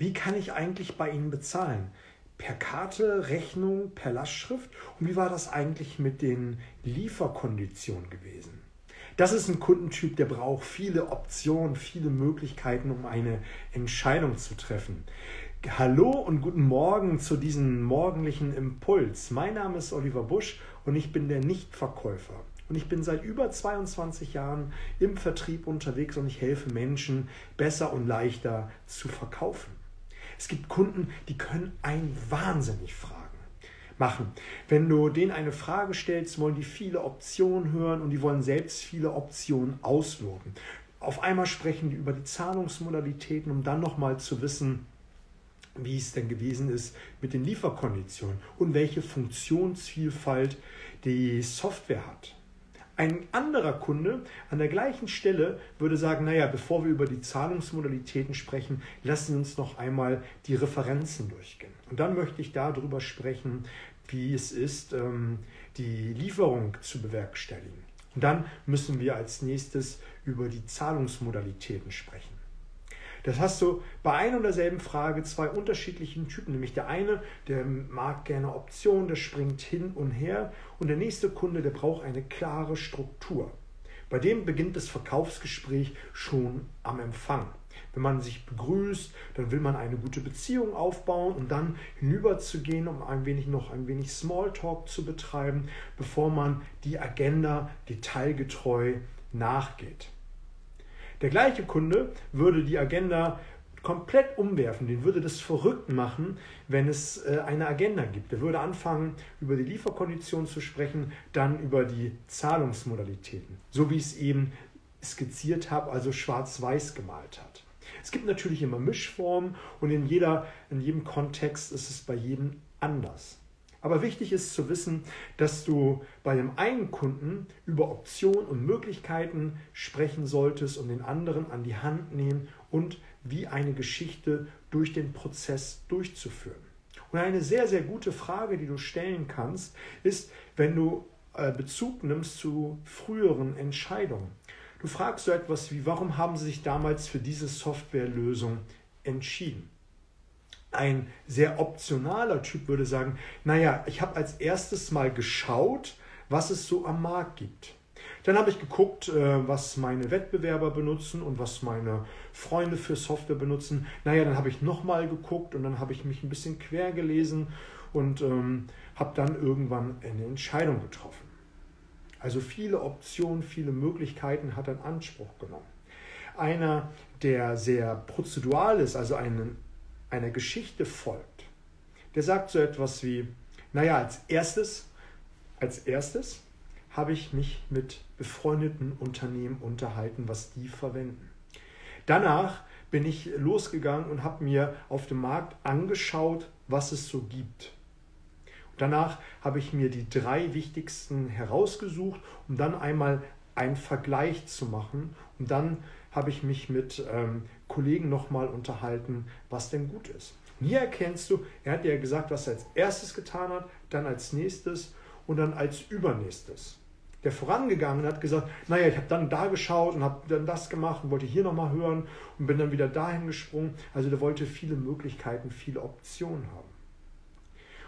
Wie kann ich eigentlich bei Ihnen bezahlen? Per Karte, Rechnung, per Lastschrift? Und wie war das eigentlich mit den Lieferkonditionen gewesen? Das ist ein Kundentyp, der braucht viele Optionen, viele Möglichkeiten, um eine Entscheidung zu treffen. Hallo und guten Morgen zu diesem morgendlichen Impuls. Mein Name ist Oliver Busch und ich bin der Nichtverkäufer. Und ich bin seit über 22 Jahren im Vertrieb unterwegs und ich helfe Menschen besser und leichter zu verkaufen. Es gibt Kunden, die können einen wahnsinnig fragen machen. Wenn du denen eine Frage stellst, wollen die viele Optionen hören und die wollen selbst viele Optionen ausloten. Auf einmal sprechen die über die Zahlungsmodalitäten, um dann nochmal zu wissen, wie es denn gewesen ist mit den Lieferkonditionen und welche Funktionsvielfalt die Software hat. Ein anderer Kunde an der gleichen Stelle würde sagen, naja, bevor wir über die Zahlungsmodalitäten sprechen, lassen Sie uns noch einmal die Referenzen durchgehen. Und dann möchte ich darüber sprechen, wie es ist, ähm, die Lieferung zu bewerkstelligen. Und dann müssen wir als nächstes über die Zahlungsmodalitäten sprechen. Das hast du bei einer und derselben Frage zwei unterschiedlichen Typen. Nämlich der eine, der mag gerne Optionen, der springt hin und her. Und der nächste Kunde, der braucht eine klare Struktur. Bei dem beginnt das Verkaufsgespräch schon am Empfang. Wenn man sich begrüßt, dann will man eine gute Beziehung aufbauen und dann hinüberzugehen, um ein wenig noch ein wenig Smalltalk zu betreiben, bevor man die Agenda detailgetreu nachgeht. Der gleiche Kunde würde die Agenda komplett umwerfen, den würde das verrückt machen, wenn es äh, eine Agenda gibt. Der würde anfangen, über die Lieferkonditionen zu sprechen, dann über die Zahlungsmodalitäten, so wie ich es eben skizziert habe, also schwarz-weiß gemalt hat. Es gibt natürlich immer Mischformen und in, jeder, in jedem Kontext ist es bei jedem anders. Aber wichtig ist zu wissen, dass du bei dem einen Kunden über Optionen und Möglichkeiten sprechen solltest und den anderen an die Hand nehmen und wie eine Geschichte durch den Prozess durchzuführen. Und eine sehr, sehr gute Frage, die du stellen kannst, ist, wenn du äh, Bezug nimmst zu früheren Entscheidungen. Du fragst so etwas wie, warum haben sie sich damals für diese Softwarelösung entschieden? Ein sehr optionaler Typ würde sagen, naja, ich habe als erstes mal geschaut, was es so am Markt gibt. Dann habe ich geguckt, äh, was meine Wettbewerber benutzen und was meine Freunde für Software benutzen. Naja, dann habe ich nochmal geguckt und dann habe ich mich ein bisschen quer gelesen und ähm, habe dann irgendwann eine Entscheidung getroffen. Also viele Optionen, viele Möglichkeiten hat er in Anspruch genommen. Einer, der sehr prozedural ist, also einen einer Geschichte folgt, der sagt so etwas wie, naja, als erstes, als erstes habe ich mich mit befreundeten Unternehmen unterhalten, was die verwenden. Danach bin ich losgegangen und habe mir auf dem Markt angeschaut, was es so gibt. Danach habe ich mir die drei wichtigsten herausgesucht, um dann einmal einen Vergleich zu machen. Und dann habe ich mich mit ähm, Kollegen nochmal unterhalten, was denn gut ist. Hier erkennst du, er hat ja gesagt, was er als erstes getan hat, dann als nächstes und dann als übernächstes. Der vorangegangen hat gesagt, naja, ich habe dann da geschaut und habe dann das gemacht und wollte hier nochmal hören und bin dann wieder dahin gesprungen. Also der wollte viele Möglichkeiten, viele Optionen haben.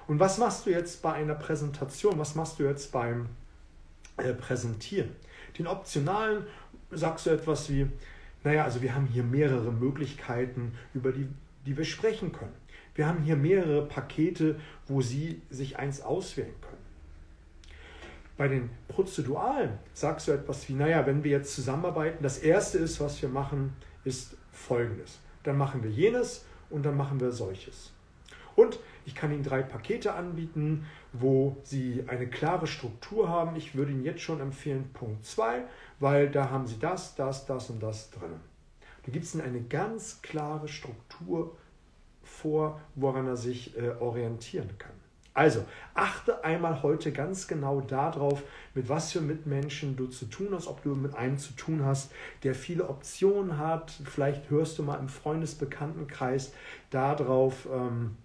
Und was machst du jetzt bei einer Präsentation? Was machst du jetzt beim äh, Präsentieren? Den optionalen sagst du etwas wie, naja, also wir haben hier mehrere Möglichkeiten, über die, die wir sprechen können. Wir haben hier mehrere Pakete, wo Sie sich eins auswählen können. Bei den Prozeduralen sagst du etwas wie, naja, wenn wir jetzt zusammenarbeiten, das Erste ist, was wir machen, ist Folgendes. Dann machen wir jenes und dann machen wir solches. Und ich kann Ihnen drei Pakete anbieten, wo Sie eine klare Struktur haben. Ich würde Ihnen jetzt schon empfehlen, Punkt 2, weil da haben Sie das, das, das und das drin. Da gibt es Ihnen eine ganz klare Struktur vor, woran er sich äh, orientieren kann. Also achte einmal heute ganz genau darauf, mit was für Mitmenschen du zu tun hast, ob du mit einem zu tun hast, der viele Optionen hat. Vielleicht hörst du mal im Freundesbekanntenkreis darauf, ähm,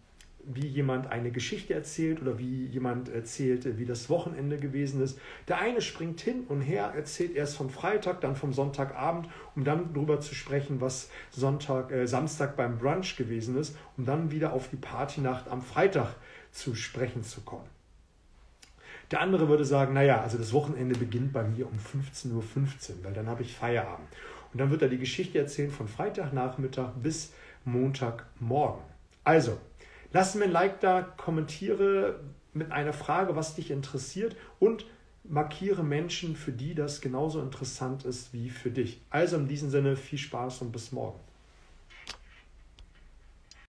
wie jemand eine Geschichte erzählt oder wie jemand erzählt, wie das Wochenende gewesen ist. Der eine springt hin und her, erzählt erst vom Freitag, dann vom Sonntagabend, um dann darüber zu sprechen, was Sonntag, äh, Samstag beim Brunch gewesen ist, um dann wieder auf die Partynacht am Freitag zu sprechen zu kommen. Der andere würde sagen, naja, also das Wochenende beginnt bei mir um 15.15 Uhr, weil dann habe ich Feierabend. Und dann wird er die Geschichte erzählen von Freitagnachmittag bis Montagmorgen. Also, lass mir ein Like da, kommentiere mit einer Frage, was dich interessiert und markiere Menschen, für die das genauso interessant ist wie für dich. Also in diesem Sinne viel Spaß und bis morgen.